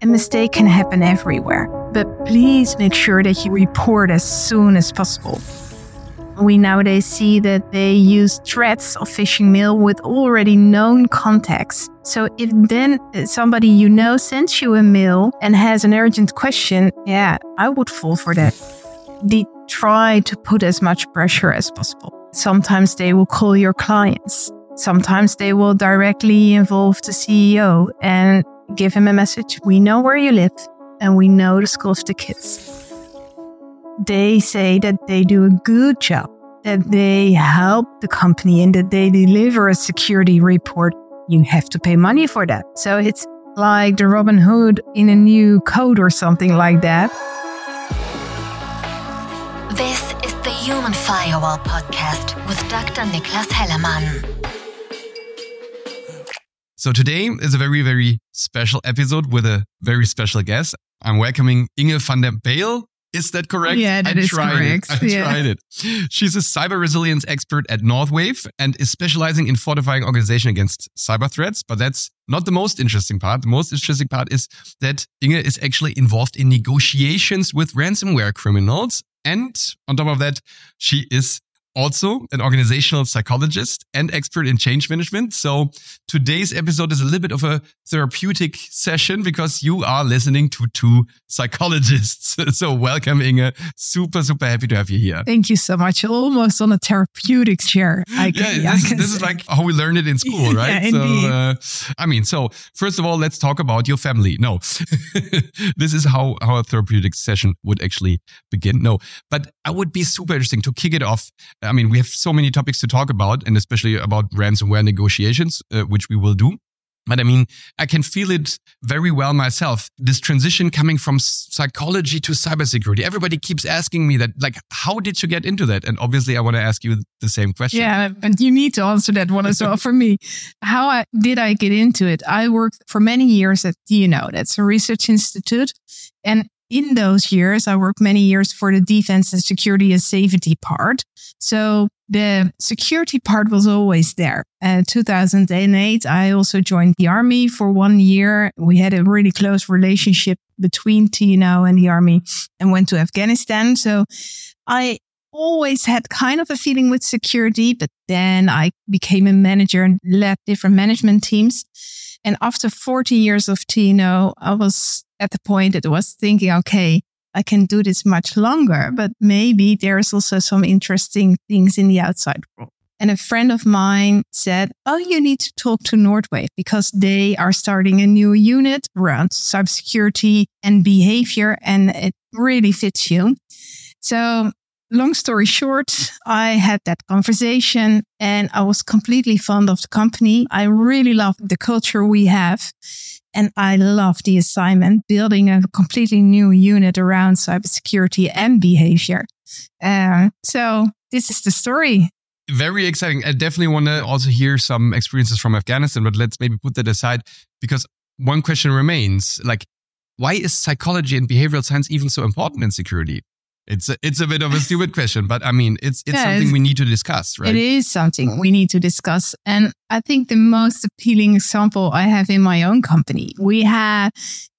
A mistake can happen everywhere, but please make sure that you report as soon as possible. We nowadays see that they use threats of phishing mail with already known contacts. So if then somebody you know sends you a mail and has an urgent question, yeah, I would fall for that. They try to put as much pressure as possible. Sometimes they will call your clients. Sometimes they will directly involve the CEO and give him a message. We know where you live and we know the school of the kids they say that they do a good job, that they help the company and that they deliver a security report, you have to pay money for that. So it's like the Robin Hood in a new code or something like that. This is the Human Firewall podcast with Dr. Niklas Hellermann. So today is a very, very special episode with a very special guest. I'm welcoming Inge van der Beijl. Is that correct? Yeah, that I is tried correct. It. I yeah. tried it. She's a cyber resilience expert at Northwave and is specializing in fortifying organization against cyber threats. But that's not the most interesting part. The most interesting part is that Inge is actually involved in negotiations with ransomware criminals. And on top of that, she is also an organizational psychologist and expert in change management. So today's episode is a little bit of a therapeutic session because you are listening to two psychologists. So welcome, Inge. Super, super happy to have you here. Thank you so much. Almost on a therapeutic chair. I can, yeah, this, this is like how we learned it in school, right? Yeah, so, uh, I mean, so first of all, let's talk about your family. No, this is how, how a therapeutic session would actually begin. No, but I would be super interesting to kick it off. I mean, we have so many topics to talk about, and especially about ransomware negotiations, uh, which we will do. But I mean, I can feel it very well myself. This transition coming from psychology to cybersecurity. Everybody keeps asking me that, like, how did you get into that? And obviously, I want to ask you the same question. Yeah, and you need to answer that one as well for me. How I, did I get into it? I worked for many years at TNO, that's a research institute. And in those years, I worked many years for the defense and security and safety part. So the security part was always there. Uh, 2008, I also joined the army for one year. We had a really close relationship between TNO and the army and went to Afghanistan. So I always had kind of a feeling with security, but then I became a manager and led different management teams. And after 40 years of TNO, I was at the point it was thinking, okay, I can do this much longer, but maybe there's also some interesting things in the outside world. And a friend of mine said, Oh, you need to talk to Northwave because they are starting a new unit around cybersecurity and behavior, and it really fits you. So long story short, I had that conversation and I was completely fond of the company. I really love the culture we have. And I love the assignment building a completely new unit around cybersecurity and behavior. Uh, so this is the story. very exciting. I definitely want to also hear some experiences from Afghanistan, but let's maybe put that aside because one question remains like, why is psychology and behavioral science even so important in security? It's a, it's a bit of a stupid question, but I mean, it's it's Yeah, something it's- we need to discuss, right? It is something we need to discuss. And I think the most appealing example I have in my own company, we had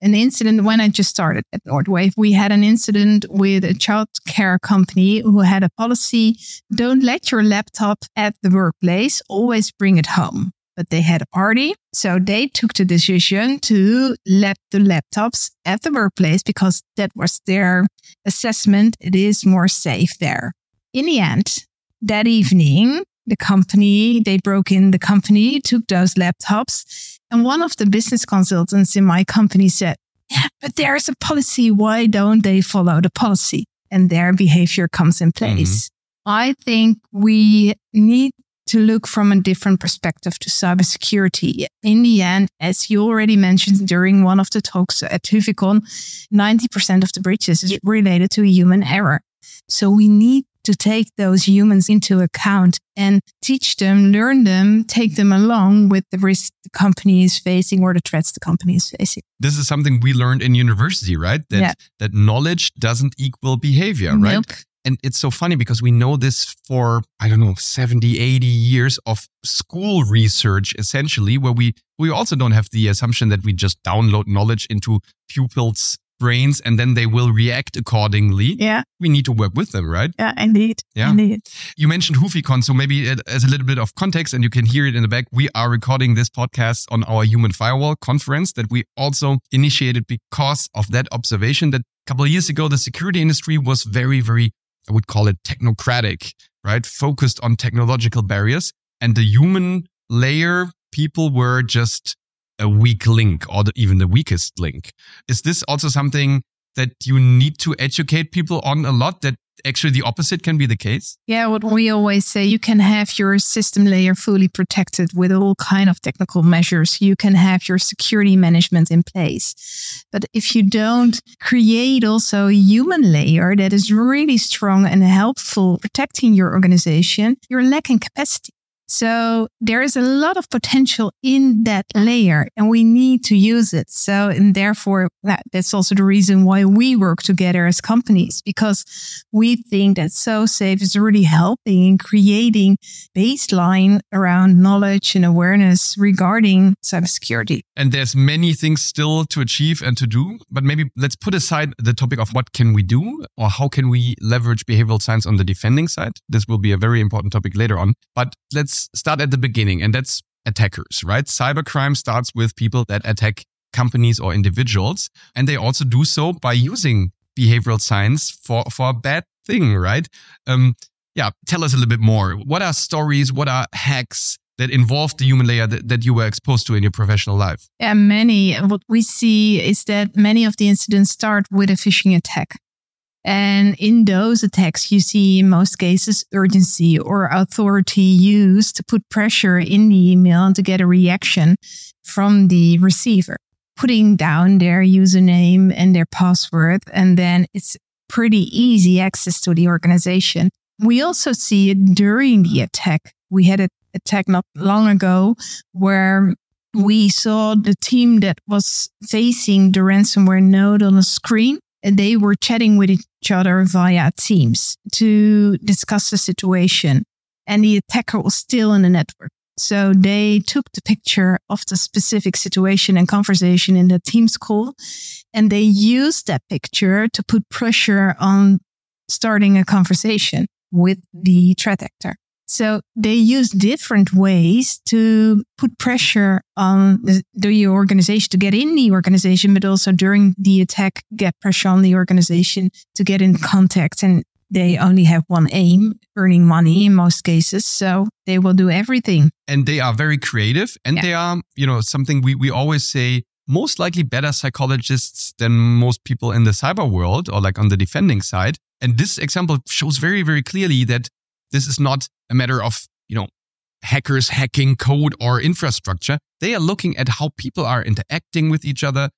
an incident when I just started at Northwave. We had an incident with a child care company who had a policy don't let your laptop at the workplace, always bring it home. But they had a party. So they took the decision to let the laptops at the workplace because that was their assessment. It is more safe there. In the end, that evening, the company, they broke in the company, took those laptops. And one of the business consultants in my company said, yeah, but there's a policy. Why don't they follow the policy? And their behavior comes in mm-hmm. place. I think we need to look from a different perspective to cybersecurity. In the end, as you already mentioned during one of the talks at Huficon, 90% of the breaches is related to human error. So we need to take those humans into account and teach them, learn them, take them along with the risk the company is facing or the threats the company is facing. this is something we learned in university, right? That Yeah. that knowledge doesn't equal behavior, right? And it's so funny because we know this for, I don't know, 70, 80 years of school research, essentially, where we, we also don't have the assumption that we just download knowledge into pupils' brains and then they will react accordingly. Yeah. We need to work with them, right? Yeah, indeed. Yeah. Indeed. You mentioned HufiCon, so maybe it- as a little bit of context, and you can hear it in the back, we are recording this podcast on our Human Firewall conference that we also initiated because of that observation that a couple of years ago, the security industry was very, very, I would call it technocratic, right? Focused on technological barriers and the human layer people were just a weak link or the, even the weakest link. Is this also something that you need to educate people on a lot that actually the opposite can be the case? Yeah, what we always say, you can have your system layer fully protected with all kind of technical measures. You can have your security management in place. But if you don't create also a human layer that is really strong and helpful protecting your organization, you're lacking capacity. So there is a lot of potential in that layer and we need to use it. So, and therefore that, that's also the reason why we work together as companies because we think that SoSafe is really helping in creating baseline around knowledge and awareness regarding cybersecurity. And there's many things still to achieve and to do, but maybe let's put aside the topic of what can we do or how can we leverage behavioral science on the defending side. This will be a very important topic later on, but let's start at the beginning and that's attackers, right? Cybercrime starts with people that attack companies or individuals and they also do so by using behavioral science for, for a bad thing, right? Um, yeah, tell us a little bit more. What are stories? What are hacks that involve the human layer that, that you were exposed to in your professional life? Yeah, many. What we see is that many of the incidents start with a phishing attack. And in those attacks, you see in most cases urgency or authority used to put pressure in the email and to get a reaction from the receiver, putting down their username and their password. And then it's pretty easy access to the organization. We also see it during the attack. We had an attack not long ago where we saw the team that was facing the ransomware node on the screen they were chatting with each other via Teams to discuss the situation. And the attacker was still in the network. So they took the picture of the specific situation and conversation in the Teams call, and they used that picture to put pressure on starting a conversation with the threat actor. So they use different ways to put pressure on the, the organization to get in the organization, but also during the attack, get pressure on the organization to get in contact. And they only have one aim, earning money in most cases. So they will do everything. And they are very creative and Yeah. they are, you know, something we, we always say most likely better psychologists than most people in the cyber world or like on the defending side. And this example shows very, very clearly that this is not a matter of, you know, hackers hacking code or infrastructure. They are looking at how people are interacting with each other,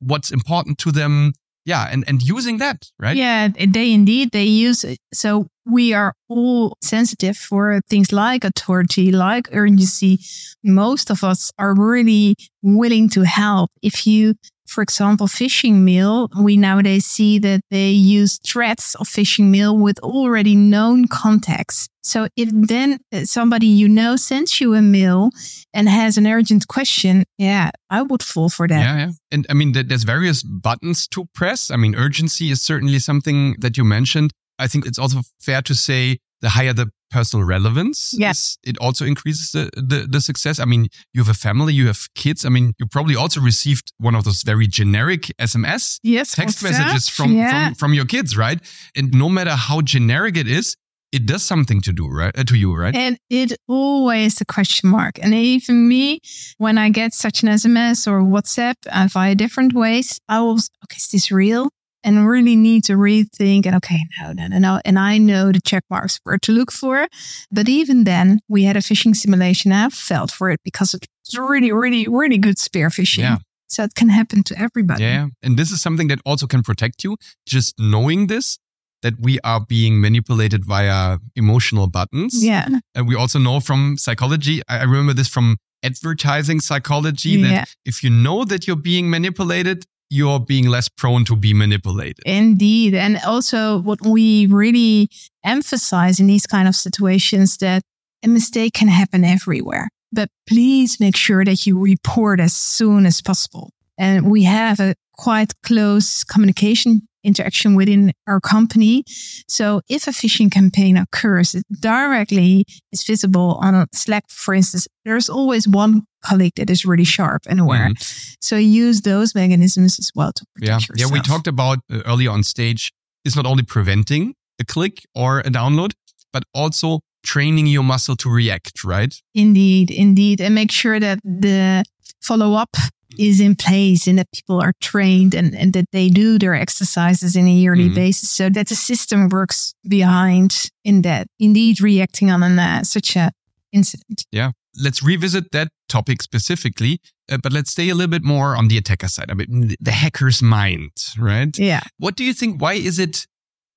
what's important to them. Yeah. And, and using that, right? Yeah, they indeed they use it. So we are all sensitive for things like authority, like urgency. Most of us are really willing to help. If you, for example, phishing mail, we nowadays see that they use threats of phishing mail with already known contacts. So if then uh, somebody you know sends you a mail and has an urgent question, yeah, I would fall for that. Yeah, yeah. And I mean, there's various buttons to press. I mean, urgency is certainly something that you mentioned. I think it's also fair to say the higher the personal relevance, Yes. it also increases the, the, the success. I mean, you have a family, you have kids. I mean, you probably also received one of those very generic SMS Yes, text messages from, yeah. from, from your kids, right? And no matter how generic it is, it does something to do, right? Uh, to you, right? And it always a question mark. And even me, when I get such an SMS or WhatsApp uh, via different ways, I was okay, is this real? And really need to rethink and okay, no, no, no, no. And I know the check marks where to look for. But even then, we had a phishing simulation. I felt for it because it's really, really, really good spear phishing. Yeah. So it can happen to everybody. Yeah. And this is something that also can protect you. Just knowing this, that we are being manipulated via emotional buttons. Yeah. And we also know from psychology, I I remember this from advertising psychology Yeah. that if you know that you're being manipulated, you're being less prone to be manipulated. Indeed. And also what we really emphasize in these kind of situations that a mistake can happen everywhere. But please make sure that you report as soon as possible. And we have a quite close communication interaction within our company. So if a phishing campaign occurs, it directly is visible on Slack, for instance. There's always one colleague that is really sharp and aware. Mm-hmm. So use those mechanisms as well to protect yeah. yourself. Yeah, we talked about uh, earlier on stage is not only preventing a click or a download, but also training your muscle to react, right? Indeed, indeed. And make sure that the follow up is in place and that people are trained and, and that they do their exercises in a yearly mm-hmm. basis. So that the system works behind in that indeed reacting on an, uh, such a incident. Yeah. Let's revisit that topic specifically uh, but let's stay a little bit more on the attacker side. I mean the hacker's mind right? Yeah. What do you think why is it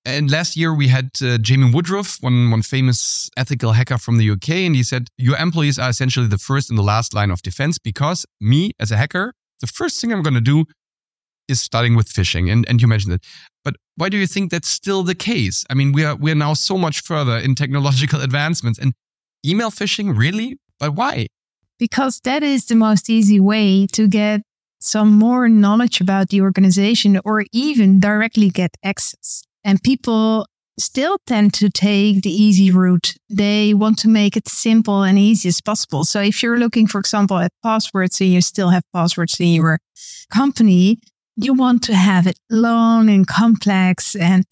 and last year we had uh, Jamie Woodruff, one one famous ethical hacker from the UK, and he said your employees are essentially the first and the last line of defense because me as a hacker, the first thing I'm going to do is starting with phishing. And and you mentioned it, but why do you think that's still the case? I mean, we are we are now so much further in technological advancements, and email phishing really, but why? Because that is the most easy way to get some more knowledge about the organization or even directly get access. And people still tend to take the easy route. They want to make it simple and easy as possible. So if you're looking, for example, at passwords and you still have passwords in your company, you want to have it long and complex and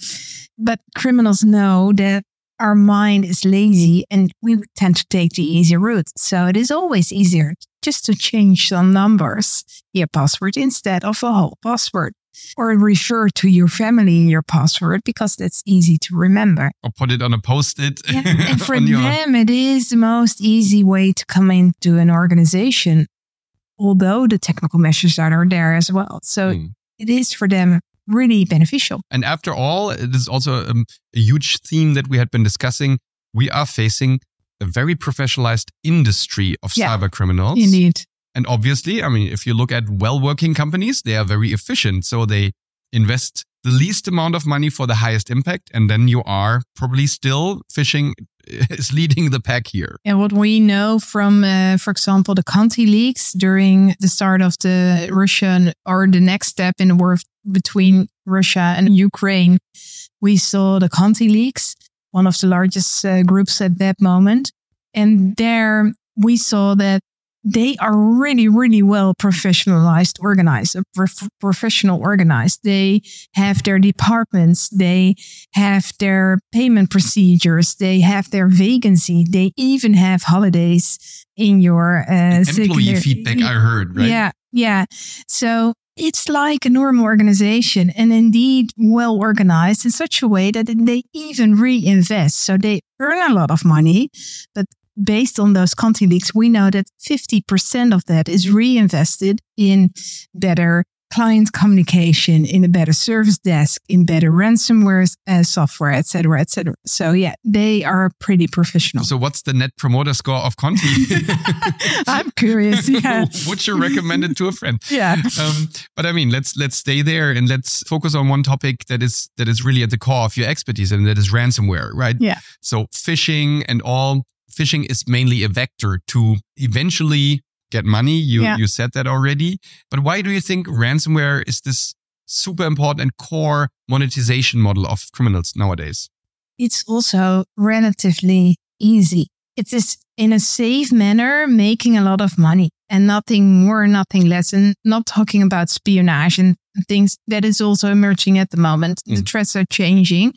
but criminals know that our mind is lazy and we tend to take the easy route. So it is always easier just to change some numbers, your password instead of a whole password or refer to your family in your password because that's easy to remember. Or put it on a post it. Yeah, and for them, it is the most easy way to come into an organization, although the technical measures that are there as well. So mm. it is for them really beneficial. And after all, it is also um, a huge theme that we had been discussing. We are facing a very professionalized industry of yeah, cyber criminals. Indeed. And obviously, I mean, if you look at well working companies, they are very efficient. So they invest the least amount of money for the highest impact. And then you are probably still phishing is leading the pack here. And what we know from, uh, for example, the Conti leaks during the start of the Russian or the next step in the war between Russia and Ukraine, we saw the Conti leaks, one of the largest uh, groups at that moment. And there we saw that they are really, really well professionalized, organized, prof- professional organized. They have their departments. They have their payment procedures. They have their vacancy. They even have holidays in your uh, employee feedback. I heard, right? Yeah, yeah. So it's like a normal organization and indeed well organized in such a way that they even reinvest. So they earn a lot of money, but based on those Conti leaks, we know that 50% of that is reinvested in better client communication, in a better service desk, in better ransomware uh, software, etc., etc. So yeah, they are pretty professional. So what's the net promoter score of Conti? I'm curious. Yeah, would you recommend it to a friend? Yeah. Um, but I mean, let's let's stay there and let's focus on one topic that is that is really at the core of your expertise, and that is ransomware, right? Yeah. So phishing and all phishing is mainly a vector to eventually get money. You yeah. you said that already. But why do you think ransomware is this super important and core monetization model of criminals nowadays? It's also relatively easy. It is in a safe manner making a lot of money and nothing more, nothing less. And not talking about espionage and things that is also emerging at the moment. Mm. The threats are changing.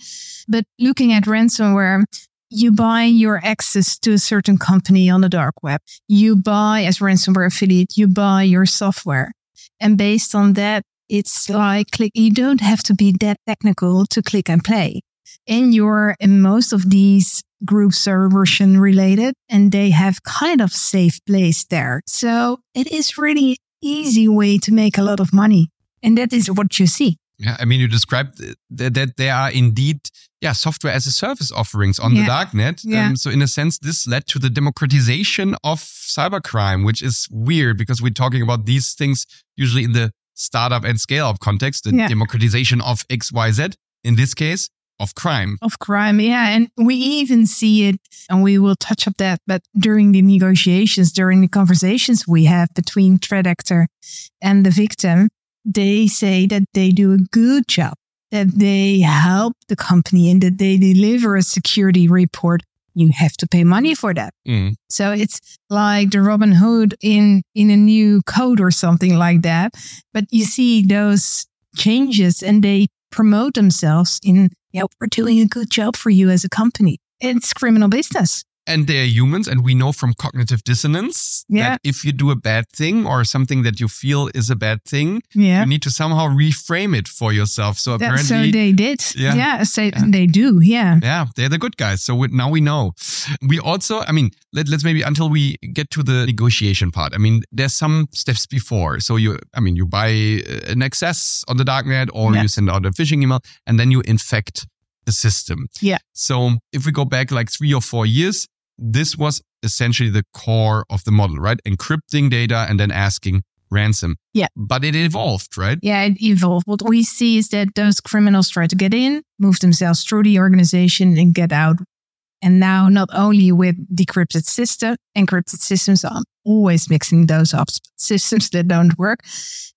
But looking at ransomware, you buy your access to a certain company on the dark web. You buy as ransomware affiliate, you buy your software. And based on that, it's like click, you don't have to be that technical to click and play. And you're in most of these groups are Russian related and they have kind of safe place there. So it is really easy way to make a lot of money. And that is what you see. Yeah, I mean, you described that, that there are indeed, yeah, software as a service offerings on yeah. the darknet. Yeah. Um, so in a sense, this led to the democratization of cybercrime, which is weird because we're talking about these things usually in the startup and scale up context, the Yeah. democratization of XYZ, in this case, of crime. of crime. Yeah. And we even see it, and we will touch up that, but during the negotiations, during the conversations we have between threat actor and the victim, they say that they do a good job, that they help the company and that they deliver a security report. You have to pay money for that. Mm. So it's like the Robin Hood in in a new code or something like that. But you see those changes and they promote themselves in, yeah, we're doing a good job for you as a company. It's criminal business. And they're humans, and we know from cognitive dissonance Yeah. that if you do a bad thing or something that you feel is a bad thing, Yeah. you need to somehow reframe it for yourself. So That- apparently, so they did. Yeah. Yeah. so Yeah. they do. Yeah. yeah, they're the good guys. So we, now we know. We also, I mean, let, let's maybe until we get to the negotiation part. I mean, there's some steps before. So you, I mean, you buy uh, an access on the darknet or you send out a phishing email and then you infect the system. Yeah. So if we go back like three or four years, this was essentially the core of the model, right? Encrypting data and then asking ransom. Yeah. But it evolved, right? Yeah, it evolved. What we see is that those criminals try to get in, move themselves through the organization and get out. And now not only with decrypted system, encrypted systems, I'm always mixing those up. Systems that don't work,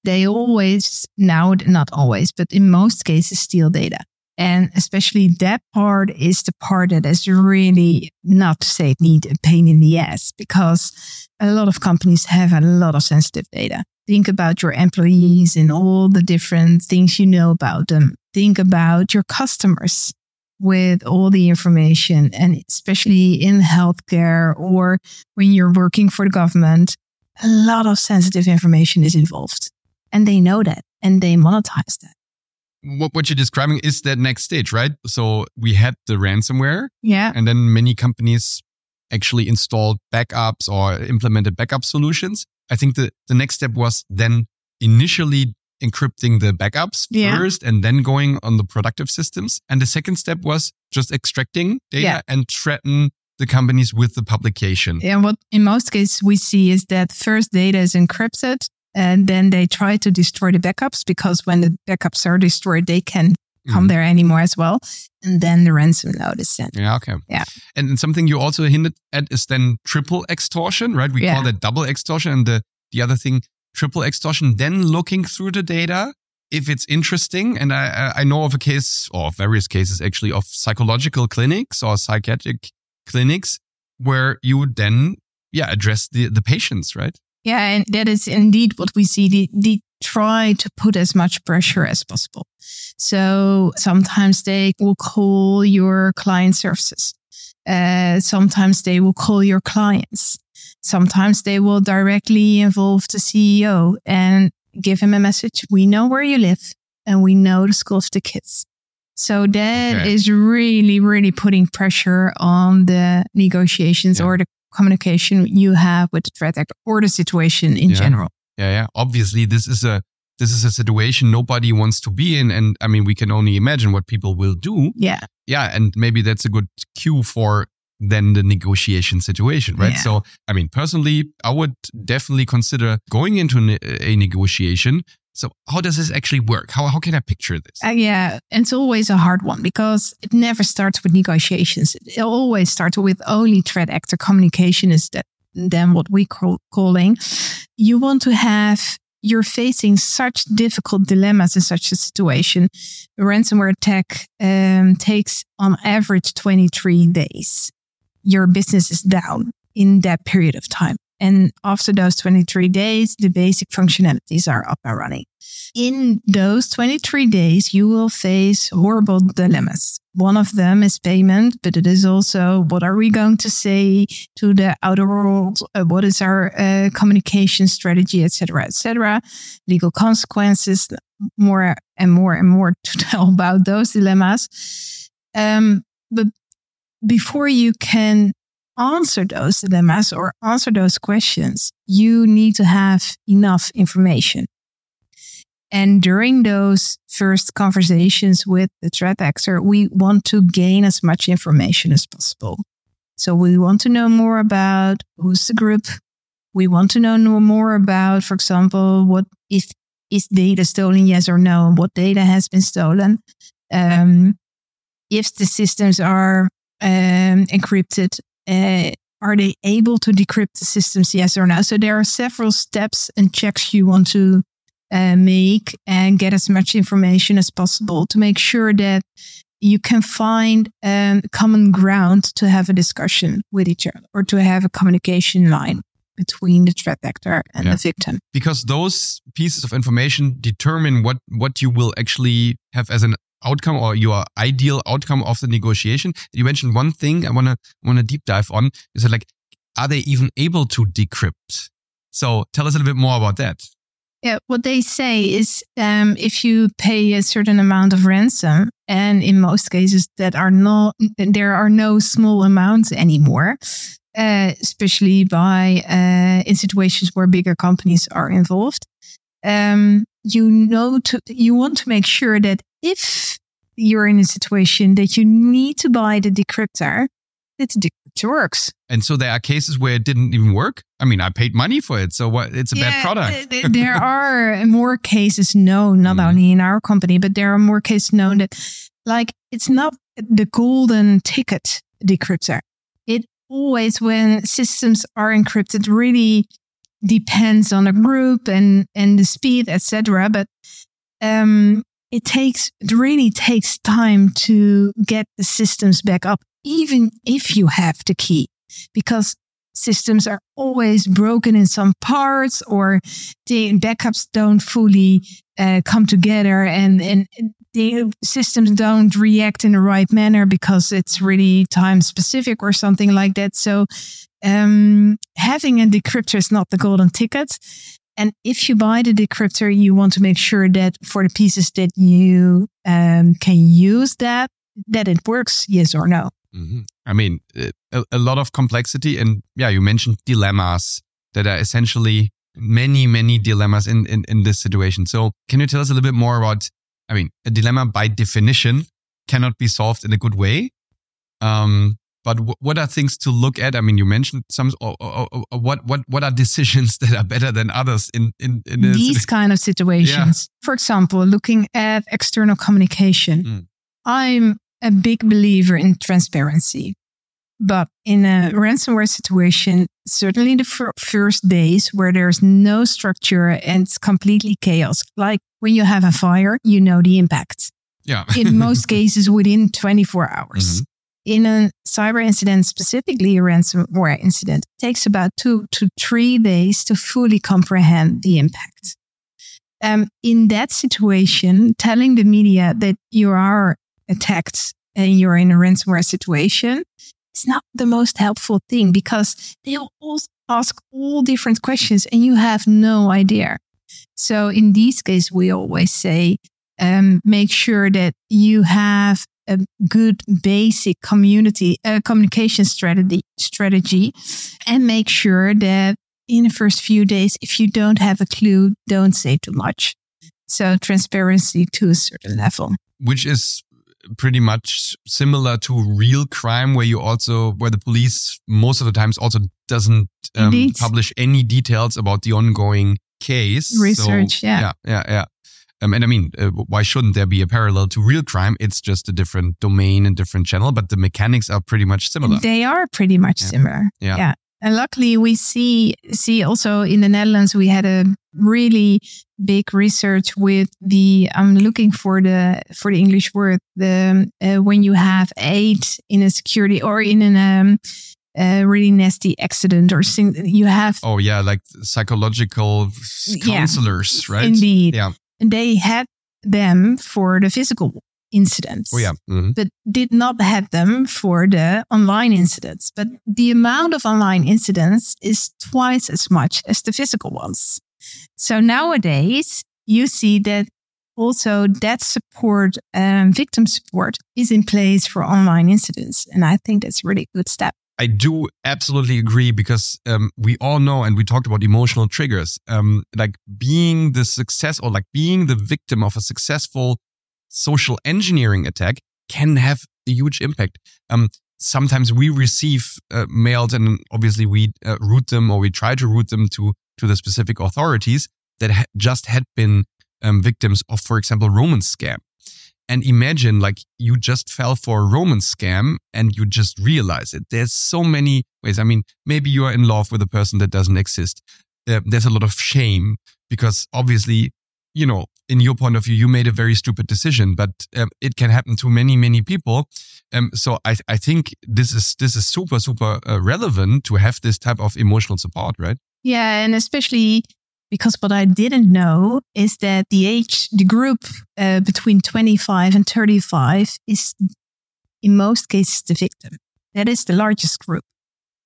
they always now, not always, but in most cases steal data. And especially that part is the part that is really not to say it need a pain in the ass because a lot of companies have a lot of sensitive data think about your employees and all the different things you know about them. Think about your customers with all the information and especially in healthcare or when you're working for the government, a lot of sensitive information is involved and they know that and they monetize that. What, what you're describing is that next stage, right? So we had the ransomware Yeah. and then many companies actually installed backups or implemented backup solutions. I think the, the next step was then initially encrypting the backups Yeah. first and then going on the productive systems. And the second step was just extracting data Yeah. and threaten the companies with the publication. And what in most cases we see is that first data is encrypted and then they try to destroy the backups because when the backups are destroyed, they can come Mhm. there anymore as well. And then the ransom note is sent. Yeah, okay. Yeah. And, something you also hinted at is then triple extortion, right? We Yeah. call that double extortion. And the, the other thing, triple extortion, then looking through the data if it's interesting. And I, I- I know of a case or various cases actually of psychological clinics or psychiatric clinics where you would then, yeah, address the, the patients, right? Yeah, and that is indeed what we see. They, they try to put as much pressure as possible. So sometimes they will call your client services. Uh, sometimes they will call your clients. Sometimes they will directly involve the CEO and give him a message. We know where you live and we know the school of the kids. So that is Okay. really, really putting pressure on the negotiations Yeah. or the communication you have with the threat actor or the situation in Yeah. general. Yeah, yeah. Obviously, this is a this is a situation nobody wants to be in, and I mean, we can only imagine what people will do. Yeah. Yeah, and maybe that's a good cue for then the negotiation situation, right? Yeah. So, I mean, personally, I would definitely consider going into a negotiation. So, how does this actually work? How how can I picture this? Uh, yeah, and it's always a hard one because it never starts with negotiations. It always starts with only threat actor communication is that then what we call calling. You want to have you're facing such difficult dilemmas in such a situation. A ransomware attack um, takes on average 23 days. Your business is down in that period of time. And after those 23 days, the basic functionalities are up and running. In those 23 days, you will face horrible dilemmas. One of them is payment, but it is also what are we going to say to the outer world? Uh, what is our uh, communication strategy, etc., etc. Legal consequences, more and more and more to tell about those dilemmas. Um, but before you can answer those dilemmas or answer those questions, you need to have enough information. And during those first conversations with the threat actor, we want to gain as much information as possible. So we want to know more about who's the group. We want to know more about, for example, what if is data stolen? Yes or no? And what data has been stolen? Um, if the systems are um, encrypted, uh, are they able to decrypt the systems? Yes or no? So there are several steps and checks you want to uh, make and get as much information as possible to make sure that you can find um, common ground to have a discussion with each other or to have a communication line between the threat actor and yeah. the victim. Because those pieces of information determine what, what you will actually have as an outcome or your ideal outcome of the negotiation. You mentioned one thing I want to want to deep dive on is that like, are they even able to decrypt? So tell us a little bit more about that. Yeah, what they say is um, if you pay a certain amount of ransom, and in most cases that are not, there are no small amounts anymore, uh, especially by uh, in situations where bigger companies are involved. Um, you know, to, you want to make sure that if you're in a situation that you need to buy the decryptor, the decryptor works. And so there are cases where it didn't even work. I mean, I paid money for it, so what? It's a yeah, bad product. there are more cases known, not mm. only in our company, but there are more cases known that, like, it's not the golden ticket decryptor. It always, when systems are encrypted, really depends on a group and and the speed, etc. But um, it takes it really takes time to get the systems back up, even if you have the key, because systems are always broken in some parts or the backups don't fully uh, come together and, and the systems don't react in the right manner because it's really time specific or something like that. So um, having a decryptor is not the golden ticket. And if you buy the decryptor, you want to make sure that for the pieces that you um, can use that, that it works, yes or no. Mm-hmm. I mean, a, a, lot of complexity. And yeah, you mentioned dilemmas that are essentially many, many dilemmas in, in, in this situation. So can you tell us a little bit more about, I mean, a dilemma by definition cannot be solved in a good way. Um, but w- what are things to look at? I mean, you mentioned some. Or, or, or, what what what are decisions that are better than others in in, in these kind of situations? Yeah. For example, looking at external communication, mm. I'm a big believer in transparency. But in a ransomware situation, certainly the first days where there's no structure and it's completely chaos, like when you have a fire, you know the impact. Yeah. in most cases, within 24 hours. Mm-hmm in a cyber incident, specifically a ransomware incident, takes about two to three days to fully comprehend the impact. Um, in that situation, telling the media that you are attacked and you're in a ransomware situation is not the most helpful thing because they'll all ask all different questions and you have no idea. So in these cases, we always say, um, make sure that you have a good basic community uh, communication strategy strategy and make sure that in the first few days if you don't have a clue don't say too much. So transparency to a certain level. Which is pretty much similar to real crime where you also where the police most of the times also doesn't um, publish any details about the ongoing case. Research so, yeah. yeah yeah yeah um, and I mean, uh, why shouldn't there be a parallel to real crime? It's just a different domain and different channel, but the mechanics are pretty much similar. They are pretty much yeah. similar. Yeah. yeah. And luckily, we see see also in the Netherlands we had a really big research with the I'm looking for the for the English word the uh, when you have aid in a security or in an um, a really nasty accident or thing you have oh yeah like psychological counselors yeah, right indeed yeah they had them for the physical incidents. Oh, yeah. Mm-hmm. But did not have them for the online incidents. But the amount of online incidents is twice as much as the physical ones. So nowadays, you see that also that support, um, victim support is in place for online incidents. And I think that's a really good step. I do absolutely agree because um, we all know, and we talked about emotional triggers, um, like being the success or like being the victim of a successful social engineering attack can have a huge impact. Um, sometimes we receive uh, mails and obviously we uh, route them or we try to route them to, to the specific authorities that ha- just had been um, victims of, for example, romance scam. And imagine like you just fell for a romance scam and you just realize it. There's so many ways. I mean, maybe you are in love with a person that doesn't exist. Uh, there's a lot of shame because obviously, you know, in your point of view, you made a very stupid decision, but um, it can happen to many, many people. Um, so I, I think this is this is super, super uh, relevant to have this type of emotional support, right? Yeah, and especially because what I didn't know is that the age, the group uh, between 25 and 35 is in most cases the victim. That is the largest group.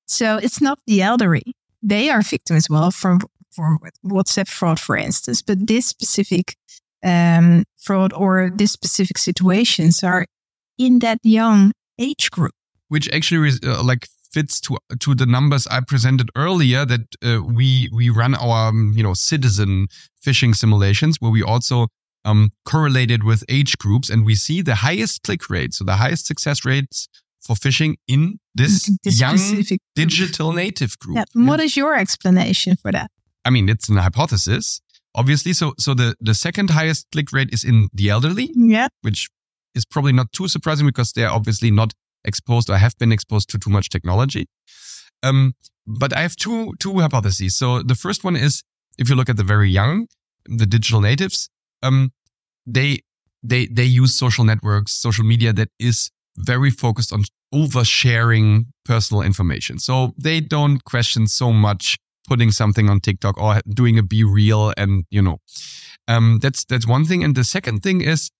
So it's not the elderly. They are victims as well from, from WhatsApp fraud, for instance, but this specific um, fraud or this specific situations are in that young age group. Which actually uh, like fits to to the numbers I presented earlier that uh, we we run our um, you know citizen phishing simulations where we also um, correlated with age groups and we see the highest click rate, so the highest success rates for phishing in this, this young digital native group. Yeah. What is your explanation for that? I mean, it's an hypothesis, obviously. So, so the, the second highest click rate is in the elderly, yeah, which is probably not too surprising because they're obviously not exposed or have been exposed to too much technology. Um, but I have two two hypotheses. So the first one is if you look at the very young, the digital natives, um, they they they use social networks, social media that is very focused on oversharing personal information. So they don't question so much putting something on TikTok or doing a BeReal and you know, um, that's that's one thing. And the second thing is,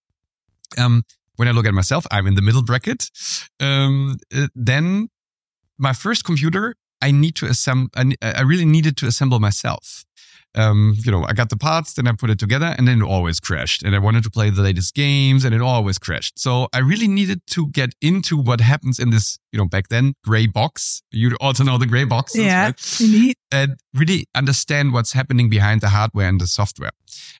um, when I look at myself, I'm in the middle bracket. Um, uh, then my first computer, I need to assemble. I, I really needed to assemble myself um, you know, I got the parts, then I put it together, and then it always crashed. And I wanted to play the latest games, and it always crashed. So I really needed to get into what happens in this, you know, back then gray box. You also know the gray boxes, yeah, right? And really understand what's happening behind the hardware and the software.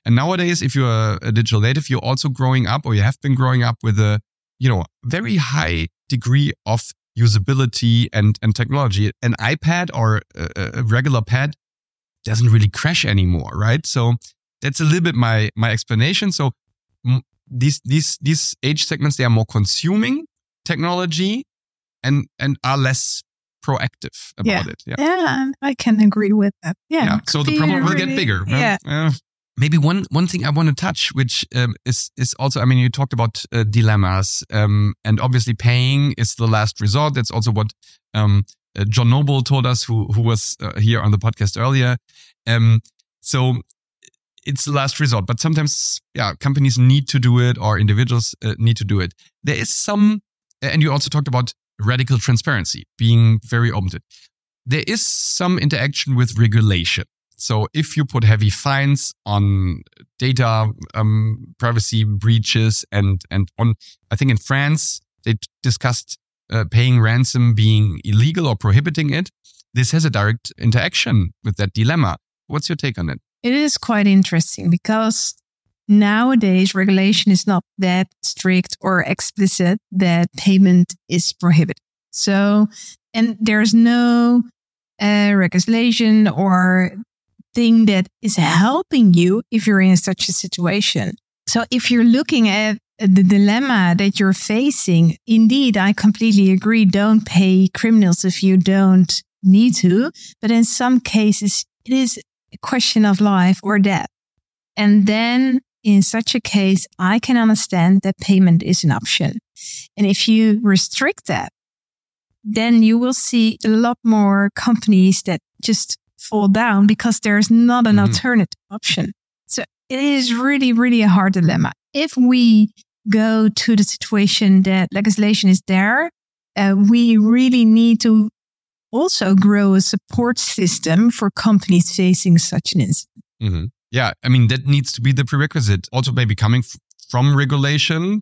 And nowadays, if you're a digital native, you're also growing up, or you have been growing up with a, you know, very high degree of usability and and technology. An iPad or a, a regular pad doesn't really crash anymore, right? So that's a little bit my my explanation. So these these these age segments they are more consuming technology and and are less proactive about yeah. it. Yeah. yeah, I can agree with that. Yeah. yeah. So the problem will get bigger. Yeah. Uh, maybe one one thing I want to touch, which um, is is also, I mean, you talked about uh, dilemmas, um, and obviously paying is the last resort. That's also what um, uh, John Noble told us, who who was uh, here on the podcast earlier. Um, so it's the last resort, but sometimes, yeah, companies need to do it or individuals uh, need to do it. There is some, and you also talked about radical transparency, being very open to it. There is some interaction with regulation. So if you put heavy fines on data um, privacy breaches and and on, I think in France they discussed uh, paying ransom being illegal or prohibiting it, this has a direct interaction with that dilemma. What's your take on it? It is quite interesting because nowadays regulation is not that strict or explicit that payment is prohibited. So, and there's no uh, regulation or thing that is helping you if you're in such a situation. So if you're looking at the dilemma that you're facing, indeed, I completely agree. Don't pay criminals if you don't need to. But in some cases, it is a question of life or death. And then in such a case, I can understand that payment is an option. And if you restrict that, then you will see a lot more companies that just fall down because there's not an mm-hmm. alternative option. So it is really, really a hard dilemma. If we go to the situation that legislation is there, uh, we really need to also grow a support system for companies facing such an incident. Mm-hmm. Yeah, I mean, that needs to be the prerequisite. Also, maybe coming f- from regulation,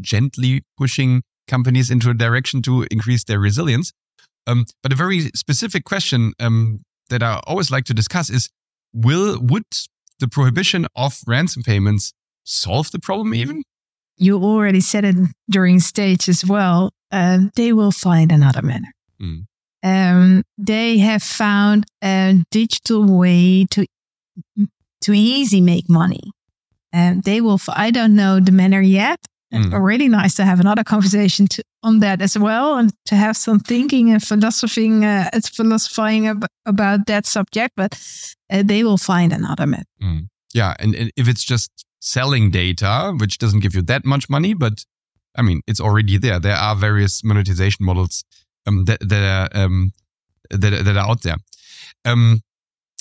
gently pushing companies into a direction to increase their resilience. Um, but a very specific question um, that I always like to discuss is: Will would the prohibition of ransom payments solve the problem even? You already said it during stage as well. Uh, they will find another manner. Mm. Um, they have found a digital way to to easy make money. And they will, f- I don't know the manner yet. Mm. Really nice to have another conversation to, on that as well and to have some thinking and philosophing, uh, it's philosophizing ab- about that subject, but uh, they will find another method. Yeah, and, and if it's just selling data, which doesn't give you that much money, but I mean, it's already there. There are various monetization models um, that that are, um, that, that are out there. Um,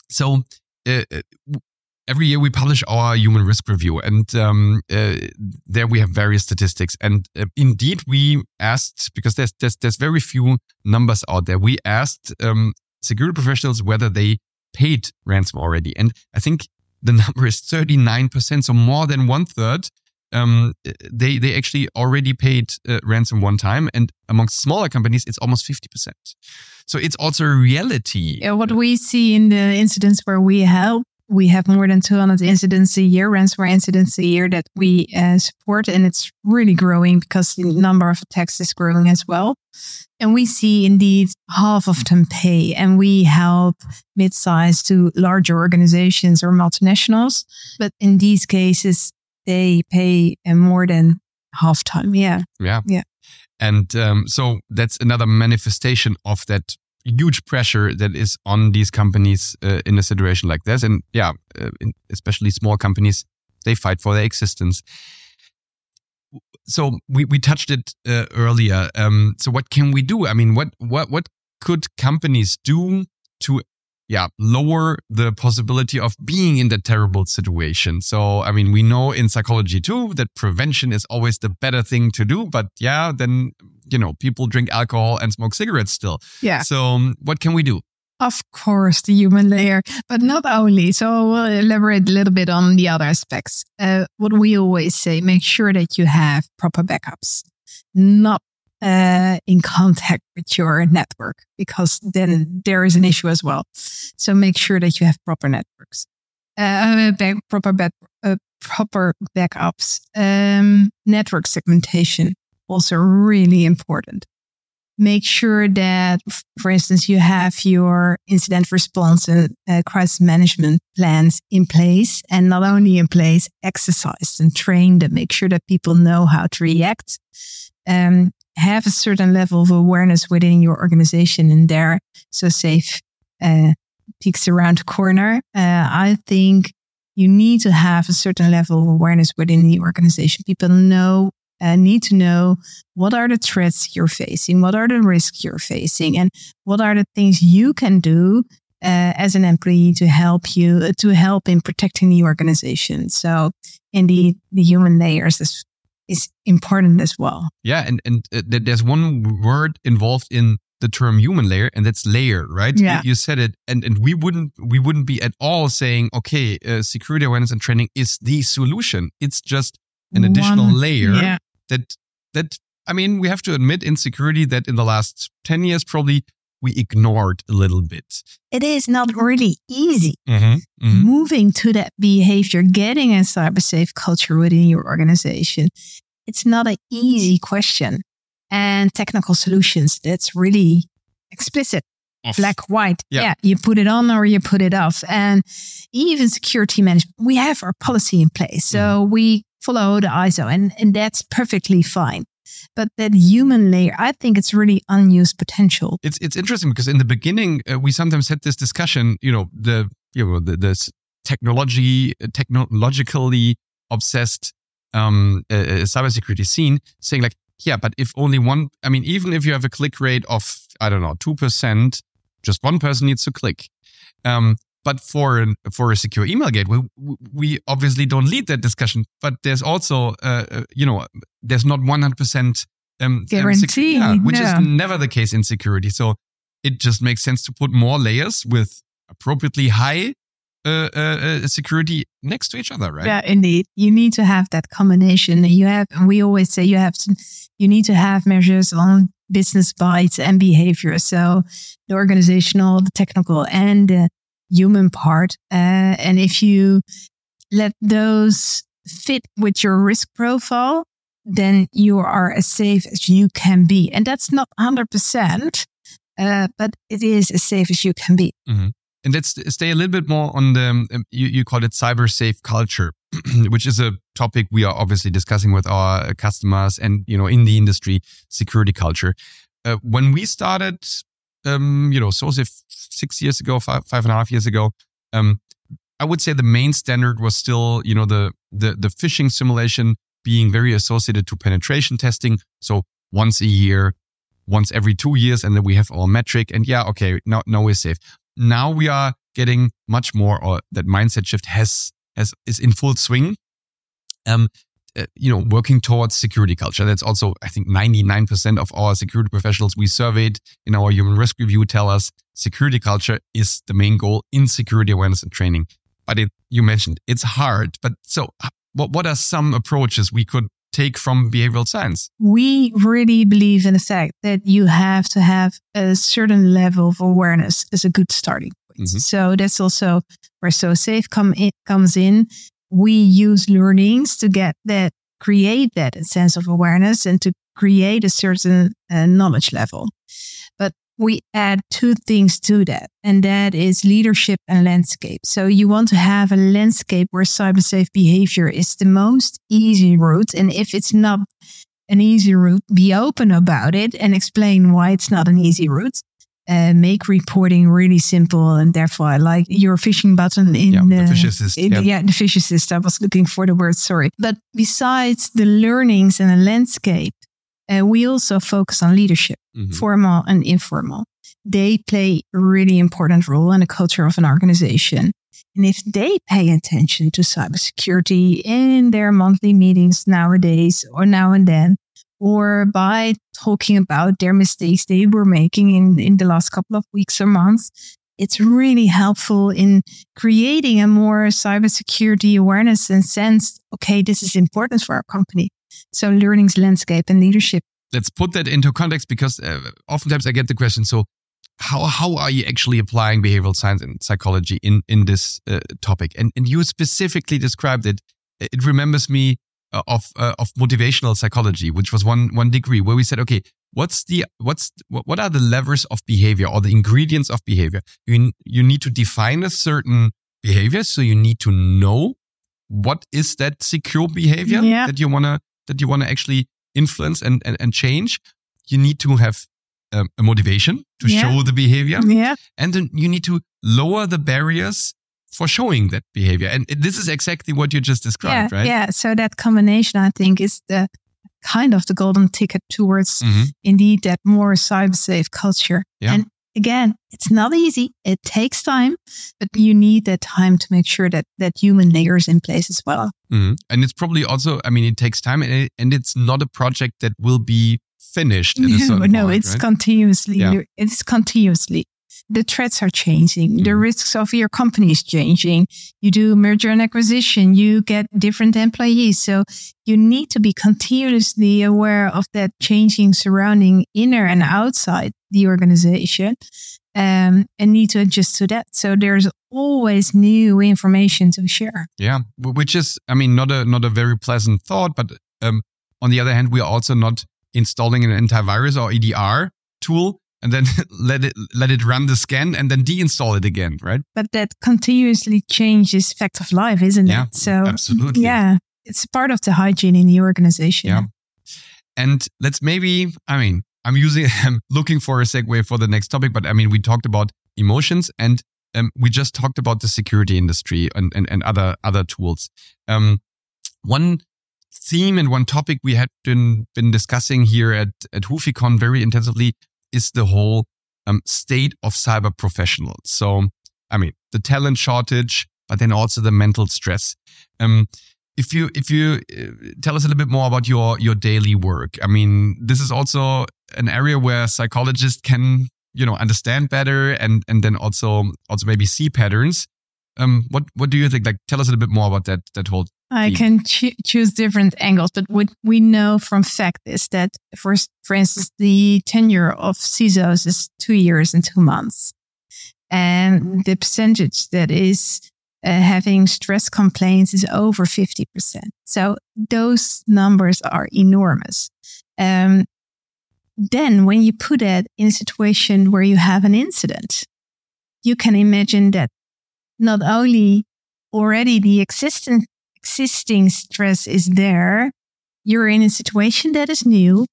so uh, uh, every year we publish our human risk review, and um, uh, there we have various statistics. And uh, indeed, we asked because there's there's there's very few numbers out there. We asked um, security professionals whether they paid ransom already, and I think the number is 39%, so more than one third. Um, they they actually already paid uh, ransom one time, and amongst smaller companies, it's almost 50%. So it's also a reality. Yeah, what we see in the incidents where we help, we have more than 200 incidents a year, ransomware incidents a year that we uh, support, and it's really growing because the number of attacks is growing as well. And we see indeed half of them pay, and we help mid-sized to larger organizations or multinationals. But in these cases, they pay uh, more than half time. Yeah. Yeah. Yeah. And um, so that's another manifestation of that huge pressure that is on these companies uh, in a situation like this. And yeah, uh, especially small companies, they fight for their existence. So we, we touched it uh, earlier. Um, so what can we do? I mean, what what what could companies do to yeah lower the possibility of being in that terrible situation? So I mean, we know in psychology too that prevention is always the better thing to do. But yeah, then you know people drink alcohol and smoke cigarettes still. Yeah. So um, what can we do? Of course, the human layer, but not only. So we'll elaborate a little bit on the other aspects. Uh, what we always say: make sure that you have proper backups, not uh, in contact with your network, because then there is an issue as well. So make sure that you have proper networks, uh, back, proper back, uh, proper backups. Um, network segmentation also really important make sure that, for instance, you have your incident response and uh, crisis management plans in place and not only in place, exercised and trained and make sure that people know how to react. Um, have a certain level of awareness within your organization and there. SoSafe, uh, peeks around the corner. Uh, I think you need to have a certain level of awareness within the organization. People know uh, need to know what are the threats you're facing, what are the risks you're facing, and what are the things you can do uh, as an employee to help you uh, to help in protecting the organization. So, indeed, the human layers is is important as well. Yeah, and and uh, there's one word involved in the term human layer, and that's layer, right? Yeah. You, said it, and and we wouldn't we wouldn't be at all saying okay, uh, security awareness and training is the solution. It's just an additional One- layer Yeah. that that I mean, we have to admit in security that in the last 10 years probably we ignored a little bit. It is not really easy Mm-hmm. moving to that behavior, getting a cyber safe culture within your organization. It's not an easy question. And technical solutions, that's really explicit, black, white. Yeah. you put it on or you put it off. And even security management, we have our policy in place. So Mm-hmm. we follow the ISO and, and that's perfectly fine. But that human layer, I think it's really unused potential. It's it's interesting because in the beginning uh, we sometimes had this discussion, you know, the you know the this technology technologically obsessed um uh, uh, cybersecurity scene saying like yeah, but if only one I mean even if you have a click rate of I don't know 2%, just one person needs to click. Um but for an, for a secure email gateway, we, we obviously don't lead that discussion. But there's also, uh, uh, you know, there's not 100% um, Guarantee, yeah, which no. is never the case in security. So it just makes sense to put more layers with appropriately high uh, uh, uh, security next to each other, right? Yeah, indeed. You need to have that combination. You have, we always say you have to, you need to have measures on business bytes and behavior. So the organizational, the technical, and the human part. Uh, and if you let those fit with your risk profile, then you are as safe as you can be. And that's not 100%, uh, but it is as safe as you can be. And let's stay a little bit more on the, um, you, you call it cyber safe culture. which is a topic we are obviously discussing with our customers and you know in the industry security culture. Uh, when we started, um, you know, so six years ago, five five and a half years ago, um, I would say the main standard was still you know the the the phishing simulation being very associated to penetration testing. So once a year, once every two years, and then we have our metric. And yeah, okay, now now we're safe. Now we are getting much more, or that mindset shift has has is in full swing. Um, you know, working towards security culture. That's also, I think, 99% of our security professionals we surveyed in our human risk review tell us security culture is the main goal in security awareness and training. But it, you mentioned it's hard. But so, what what are some approaches we could take from behavioral science? We really believe in the fact that you have to have a certain level of awareness as a good starting point. Mm-hmm. So that's also where SoSafe come in, comes in. We use learnings to get that, create that sense of awareness and to create a certain uh, knowledge level But we add two things to that, and that is leadership and landscape. So you want to have a landscape where cyber safe behavior is the most easy route. And if it's not an easy route, be open about it and explain why it's not an easy route. Uh, make reporting really simple, and therefore I like your phishing button in yeah, the, Phish Assist. In, yeah. yeah, the Phish Assist. I was looking for the word. Sorry, but besides the learnings and the landscape, uh, we also focus on leadership, mm-hmm. formal and informal. They play a really important role in the culture of an organization. And if they pay attention to cybersecurity in their monthly meetings nowadays or now and then, or by talking about their mistakes they were making in, in the last couple of weeks or months, it's really helpful in creating a more cybersecurity awareness and sense, okay, this is important for our company. So learning's landscape and leadership. Let's put that into context because uh, oftentimes I get the question. So how, how are you actually applying behavioral science and psychology in, in this uh, topic? And, and you specifically described it. It remembers me of, uh, of motivational psychology, which was one, one degree where we said, okay, what's the, what's, what are the levers of behavior or the ingredients of behavior? You, you need to define a certain behavior. So you need to know what is that secure behavior yeah. that you want to that you want to actually influence and, and, and change, you need to have um, a motivation to yeah. show the behavior. Yeah. And then you need to lower the barriers for showing that behavior. And this is exactly what you just described, yeah, right? Yeah. So that combination, I think, is the kind of the golden ticket towards mm-hmm. indeed that more cyber safe culture. Yeah. And again, it's not easy. It takes time, but you need that time to make sure that that human layer is in place as well. Mm-hmm. And it's probably also, I mean, it takes time and, it, and it's not a project that will be finished. no, no, point, it's right? continuously, yeah. it's continuously the threats are changing. Mm. The mm-hmm. risks of your company is changing. You do merger and acquisition. You get different employees. So you need to be continuously aware of that changing surrounding inner and outside the organization. Um, and need to adjust to that. So there's always new information to share. Yeah, which is, I mean, not a not a very pleasant thought, but um, on the other hand, we are also not installing an antivirus or EDR tool and then let it let it run the scan and then deinstall it again, right? But that continuously changes fact of life, isn't yeah, it? So absolutely, yeah, it's part of the hygiene in the organization. Yeah, and let's maybe, I mean, I'm using, I'm looking for a segue for the next topic, but I mean, we talked about emotions and um, we just talked about the security industry and and, and other other tools. Um, one theme and one topic we had been been discussing here at at Huficon very intensively is the whole um, state of cyber professionals. So, I mean, the talent shortage, but then also the mental stress. Um, if you if you uh, tell us a little bit more about your your daily work, I mean, this is also an area where psychologists can you know understand better and and then also also maybe see patterns. Um, what what do you think? Like, tell us a little bit more about that that whole I can cho- choose different angles, but what we know from fact is that, for, for instance, the tenure of CISOs is two years and two months. And the percentage that is uh, having stress complaints is over 50%. So those numbers are enormous. Um, then when you put it in a situation where you have an incident, you can imagine that not only already the existing existing stress is there, you're in a situation that is new,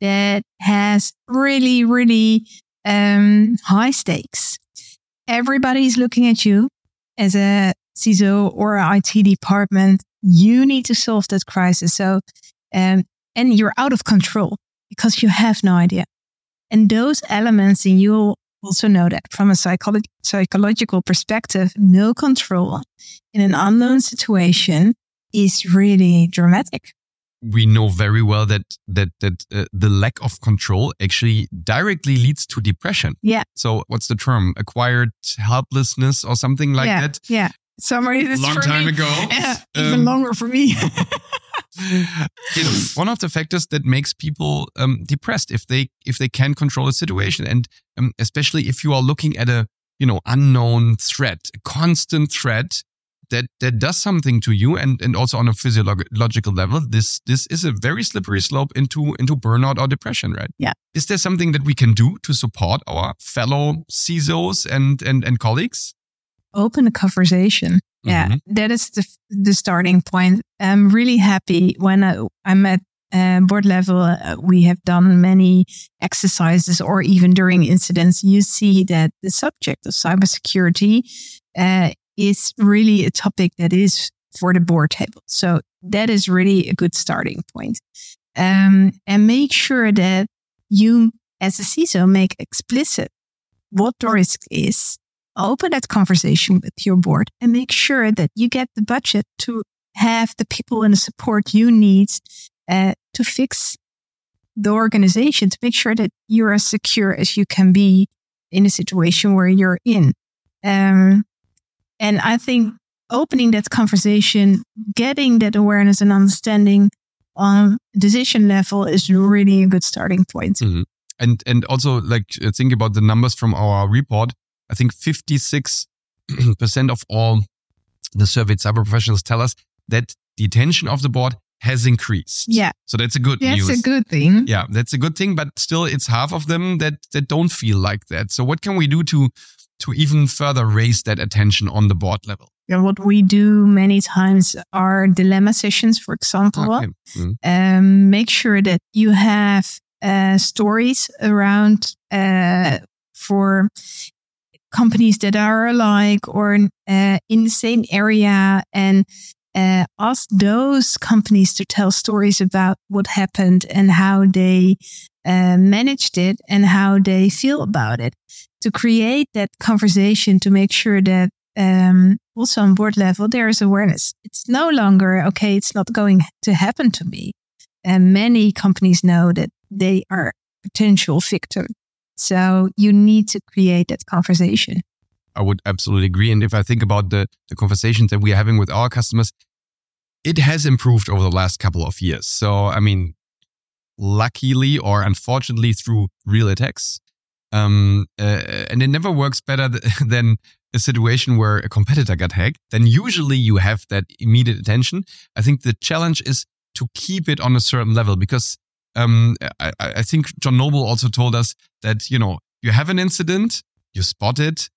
that has really, really um, high stakes. Everybody's looking at you as a CISO or a IT department. You need to solve that crisis. So, um, and you're out of control because you have no idea. And those elements, in you'll also know that from a psycholo- psychological perspective, no control in an unknown situation is really dramatic we know very well that that that uh, the lack of control actually directly leads to depression. Yeah. So what's the term? Acquired helplessness or something like yeah. that. Yeah. Summary this long time me. ago. Yeah, even um, longer for me. it's one of the factors that makes people um, depressed if they if they can control a situation, and um, especially if you are looking at a you know unknown threat, a constant threat that that does something to you and and also on a physiological level this this is a very slippery slope into into burnout or depression right? Yeah. Is there something that we can do to support our fellow CISOs and and and colleagues? Open a conversation yeah mm-hmm. that is the the starting point i'm really happy when I, i'm at uh, board level, uh, we have done many exercises or even during incidents, you see that the subject of cybersecurity uh, is really a topic that is for the board table. So that is really a good starting point. Um, and make sure that you, as a CISO, make explicit what the risk is. Open that conversation with your board and make sure that you get the budget to have the people and the support you need uh, to fix the organization to make sure that you're as secure as you can be in a situation where you're in. Um, and I think opening that conversation, getting that awareness and understanding on decision level is really a good starting point. Mm-hmm. And and also like uh, think about the numbers from our report. I think 56 percent of all the surveyed cyber professionals tell us that the attention of the board has increased. Yeah. So that's a good that's news. That's a good thing. Yeah, that's a good thing, but still it's half of them that that don't feel like that. So what can we do to to even further raise that attention on the board level? Yeah, what we do many times are dilemma sessions, for example. Okay. Mm. Um, make sure that you have uh, stories around uh, for companies that are alike or uh, in the same area and uh, ask those companies to tell stories about what happened and how they uh, managed it and how they feel about it to create that conversation to make sure that um, also on board level there is awareness. It's no longer okay. It's not going to happen to me, and many companies know that they are potential victim. So you need to create that conversation. I would absolutely agree. And if I think about the, the conversations that we're having with our customers, it has improved over the last couple of years. So, I mean, luckily or unfortunately through real attacks, um, uh, and it never works better th- than a situation where a competitor got hacked. Then usually you have that immediate attention. I think the challenge is to keep it on a certain level because um, I, I think John Noble also told us that you know you have an incident, you spot it,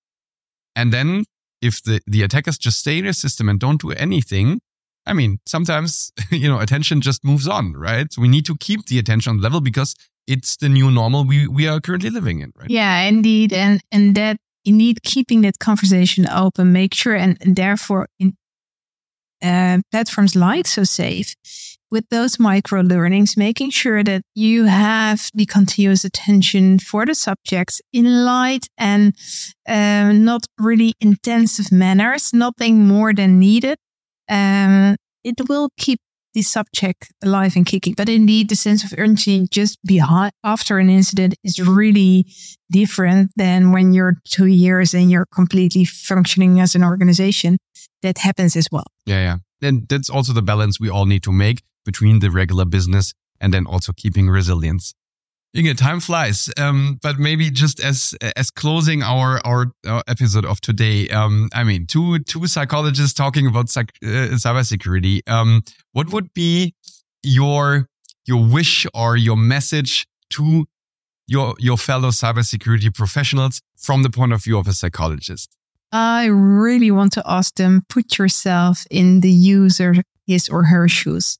and then if the the attackers just stay in your system and don't do anything, I mean, sometimes, you know, attention just moves on, right? So we need to keep the attention level because it's the new normal we, we are currently living in, right? Yeah, indeed. And, and that you need keeping that conversation open, make sure, and, and therefore in uh, platforms like SoSafe, with those micro learnings, making sure that you have the continuous attention for the subjects in light and uh, not really intensive manners, nothing more than needed. Um, it will keep the subject alive and kicking. But indeed, the sense of urgency just behind after an incident is really different than when you're two years and you're completely functioning as an organization. That happens as well. Yeah, yeah. And that's also the balance we all need to make between the regular business and then also keeping resilience. Inge, time flies. Um, but maybe just as as closing our our, our episode of today, um, I mean, two two psychologists talking about psych, uh, cybersecurity. Um, what would be your your wish or your message to your your fellow cybersecurity professionals from the point of view of a psychologist? I really want to ask them: put yourself in the user his or her shoes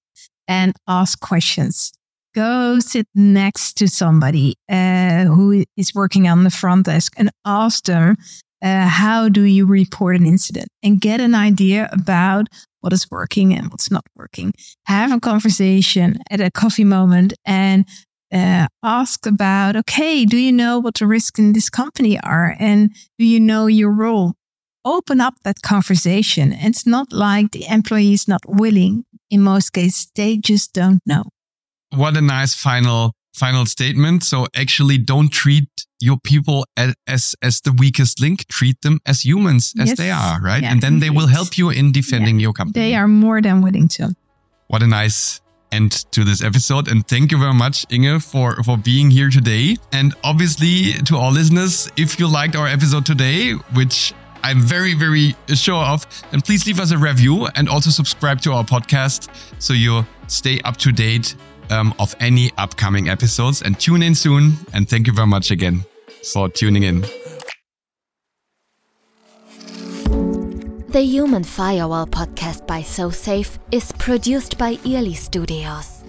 and ask questions. Go sit next to somebody uh, who is working on the front desk and ask them, uh, how do you report an incident? And get an idea about what is working and what's not working. Have a conversation at a coffee moment and uh, ask about, okay, do you know what the risks in this company are? And do you know your role? Open up that conversation. It's not like the employee is not willing. In most cases, they just don't know. What a nice final final statement. So actually don't treat your people as, as, as the weakest link. Treat them as humans as yes. they are, right? Yeah, and then indeed. they will help you in defending yeah. your company. They are more than willing to. What a nice end to this episode. And thank you very much, Inge, for, for being here today. And obviously to all listeners, if you liked our episode today, which I'm very, very sure of, then please leave us a review and also subscribe to our podcast so you stay up to date um, of any upcoming episodes and tune in soon. And thank you very much again for tuning in. The Human Firewall podcast by SoSafe is produced by Early Studios.